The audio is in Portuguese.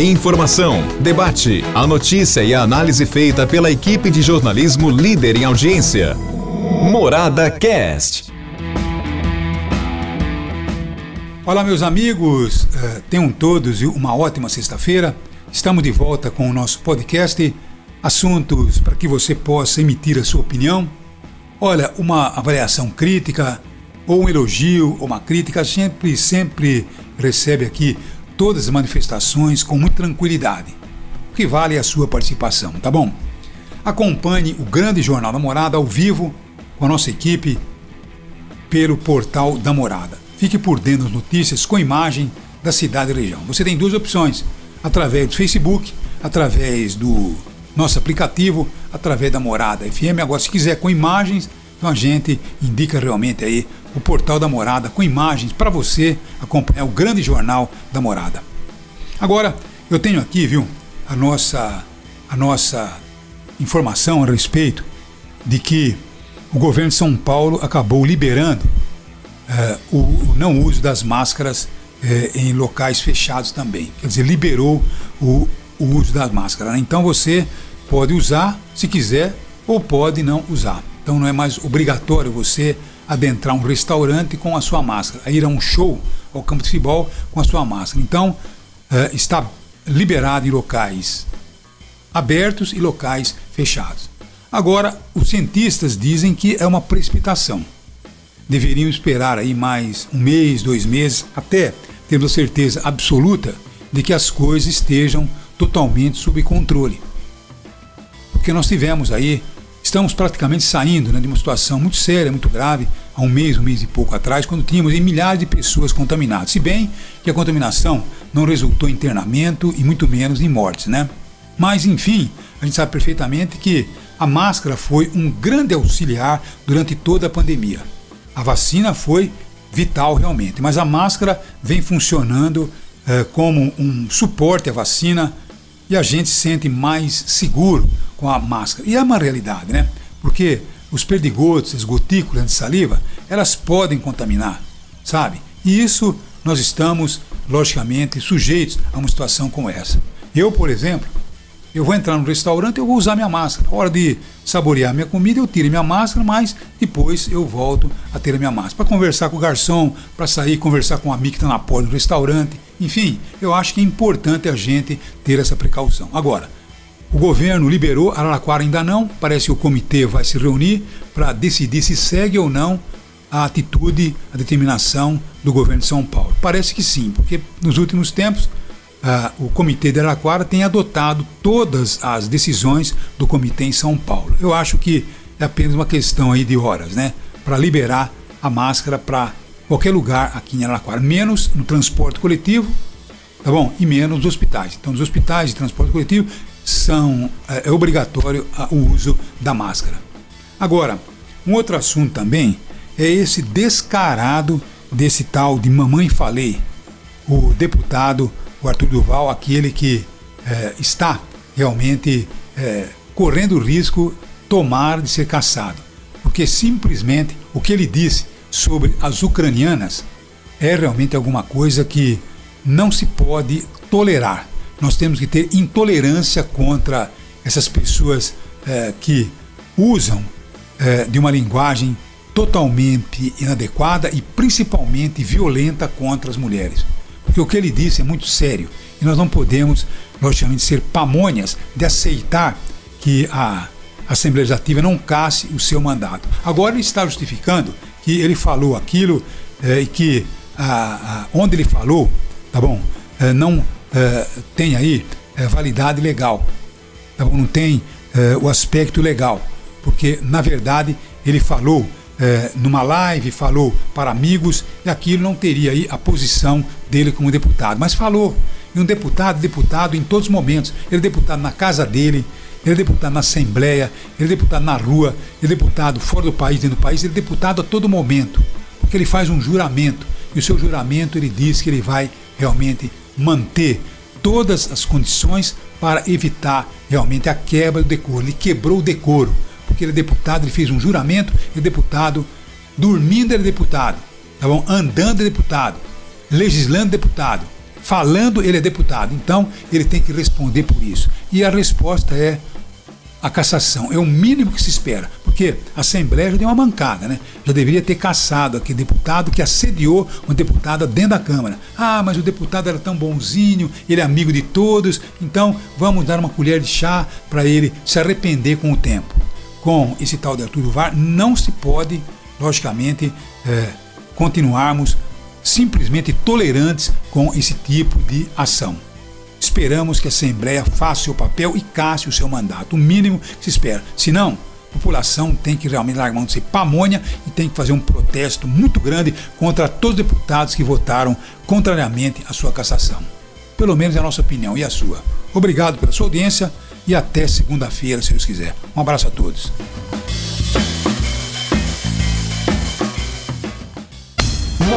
Informação, debate, a notícia e a análise feita pela equipe de jornalismo líder em audiência. Morada Cast. Olá, meus amigos, uh, tenham todos uma ótima sexta-feira. Estamos de volta com o nosso podcast. Assuntos para que você possa emitir a sua opinião. Olha, uma avaliação crítica, ou um elogio, ou uma crítica, sempre, sempre recebe aqui todas as manifestações com muita tranquilidade. O que vale é a sua participação, tá bom? Acompanhe o grande Jornal da Morada ao vivo com a nossa equipe pelo portal da Morada. Fique por dentro das notícias com imagem da cidade e região. Você tem duas opções: através do Facebook, através do nosso aplicativo, através da Morada FM. Agora, se quiser com imagens, então a gente indica realmente aí o portal da Morada com imagens para você acompanhar o grande jornal da Morada. Agora, eu tenho aqui, viu, a nossa a nossa informação a respeito de que o governo de São Paulo acabou liberando eh, o, o, não uso das máscaras eh, em locais fechados também. Quer dizer, liberou o, o uso das máscaras. Né? Então você pode usar se quiser ou pode não usar. Então não é mais obrigatório você adentrar um restaurante com a sua máscara, a ir a um show ao campo de futebol com a sua máscara. Então, uh, está liberado em locais abertos e locais fechados. Agora, os cientistas dizem que é uma precipitação. Deveriam esperar aí mais um mês, dois meses, até termos a certeza absoluta de que as coisas estejam totalmente sob controle. Porque nós tivemos aí Estamos praticamente saindo né, de uma situação muito séria, muito grave, há um mês, um mês e pouco atrás, quando tínhamos milhares de pessoas contaminadas. Se bem que a contaminação não resultou em internamento e muito menos em mortes, né? Mas, enfim, a gente sabe perfeitamente que a máscara foi um grande auxiliar durante toda a pandemia. A vacina foi vital realmente, mas a máscara vem funcionando eh, como um suporte à vacina e a gente se sente mais seguro com a máscara. E é uma realidade, né? Porque os perdigotos, as gotículas de saliva, elas podem contaminar, sabe? E isso nós estamos, logicamente, sujeitos a uma situação como essa. Eu, por exemplo, eu vou entrar no restaurante, eu vou usar minha máscara. Na hora de saborear minha comida, eu tiro minha máscara, mas depois eu volto a ter a minha máscara. Para conversar com o garçom, para sair, conversar com um amigo que está na porta do restaurante. Enfim, eu acho que é importante a gente ter essa precaução. Agora, o governo liberou, Araraquara ainda não. Parece que o comitê vai se reunir para decidir se segue ou não a atitude, a determinação do governo de São Paulo. Parece que sim, porque nos últimos tempos ah, o comitê de Araraquara tem adotado todas as decisões do comitê em São Paulo. Eu acho que é apenas uma questão aí de horas, né, para liberar a máscara para qualquer lugar aqui em Araraquara, menos no transporte coletivo, tá bom? E menos nos hospitais. Então, nos hospitais de transporte coletivo são é, é obrigatório o uso da máscara. Agora, um outro assunto também é esse descarado desse tal de mamãe falei, o deputado o Arthur Duval, aquele que é, está realmente é, correndo o risco tomar de ser caçado, porque simplesmente o que ele disse sobre as ucranianas é realmente alguma coisa que não se pode tolerar nós temos que ter intolerância contra essas pessoas é, que usam é, de uma linguagem totalmente inadequada e principalmente violenta contra as mulheres. Porque o que ele disse é muito sério e nós não podemos, logicamente, ser pamonhas de aceitar que a Assembleia Legislativa não casse o seu mandato. Agora ele está justificando que ele falou aquilo é, e que a, a, onde ele falou, tá bom, é, não é, tem aí é, validade legal, tá não tem é, o aspecto legal, porque na verdade ele falou numa live, falou para amigos e aquilo não teria aí a posição dele como deputado, mas falou. E um deputado, deputado em todos os momentos. Ele é deputado na casa dele, ele é deputado na Assembleia, ele é deputado na rua, ele é deputado fora do país, dentro do país, ele é deputado a todo momento, porque ele faz um juramento. E o seu juramento ele diz que ele vai realmente manter todas as condições para evitar realmente a quebra do decoro. Ele quebrou o decoro, porque ele é deputado, ele fez um juramento, ele é deputado, dormindo ele é deputado, tá bom? andando é deputado, legislando é deputado. Falando, ele é deputado. Então, ele tem que responder por isso. E a resposta é a cassação. É o mínimo que se espera. Porque a Assembleia já deu uma bancada, né? Já deveria ter caçado aquele deputado que assediou uma deputada dentro da Câmara. Ah, mas o deputado era tão bonzinho, ele é amigo de todos, então vamos dar uma colher de chá para ele se arrepender com o tempo. Com esse tal de Arturo VAR, não se pode, logicamente, é, continuarmos simplesmente tolerantes com esse tipo de ação. Esperamos que a Assembleia faça o seu papel e casse o seu mandato, o mínimo que se espera. Se não, a população tem que realmente largar mão de ser pamonha e tem que fazer um protesto muito grande contra todos os deputados que votaram contrariamente à sua cassação. Pelo menos é a nossa opinião e a sua. Obrigado pela sua audiência e até segunda-feira, se Deus quiser. Um abraço a todos.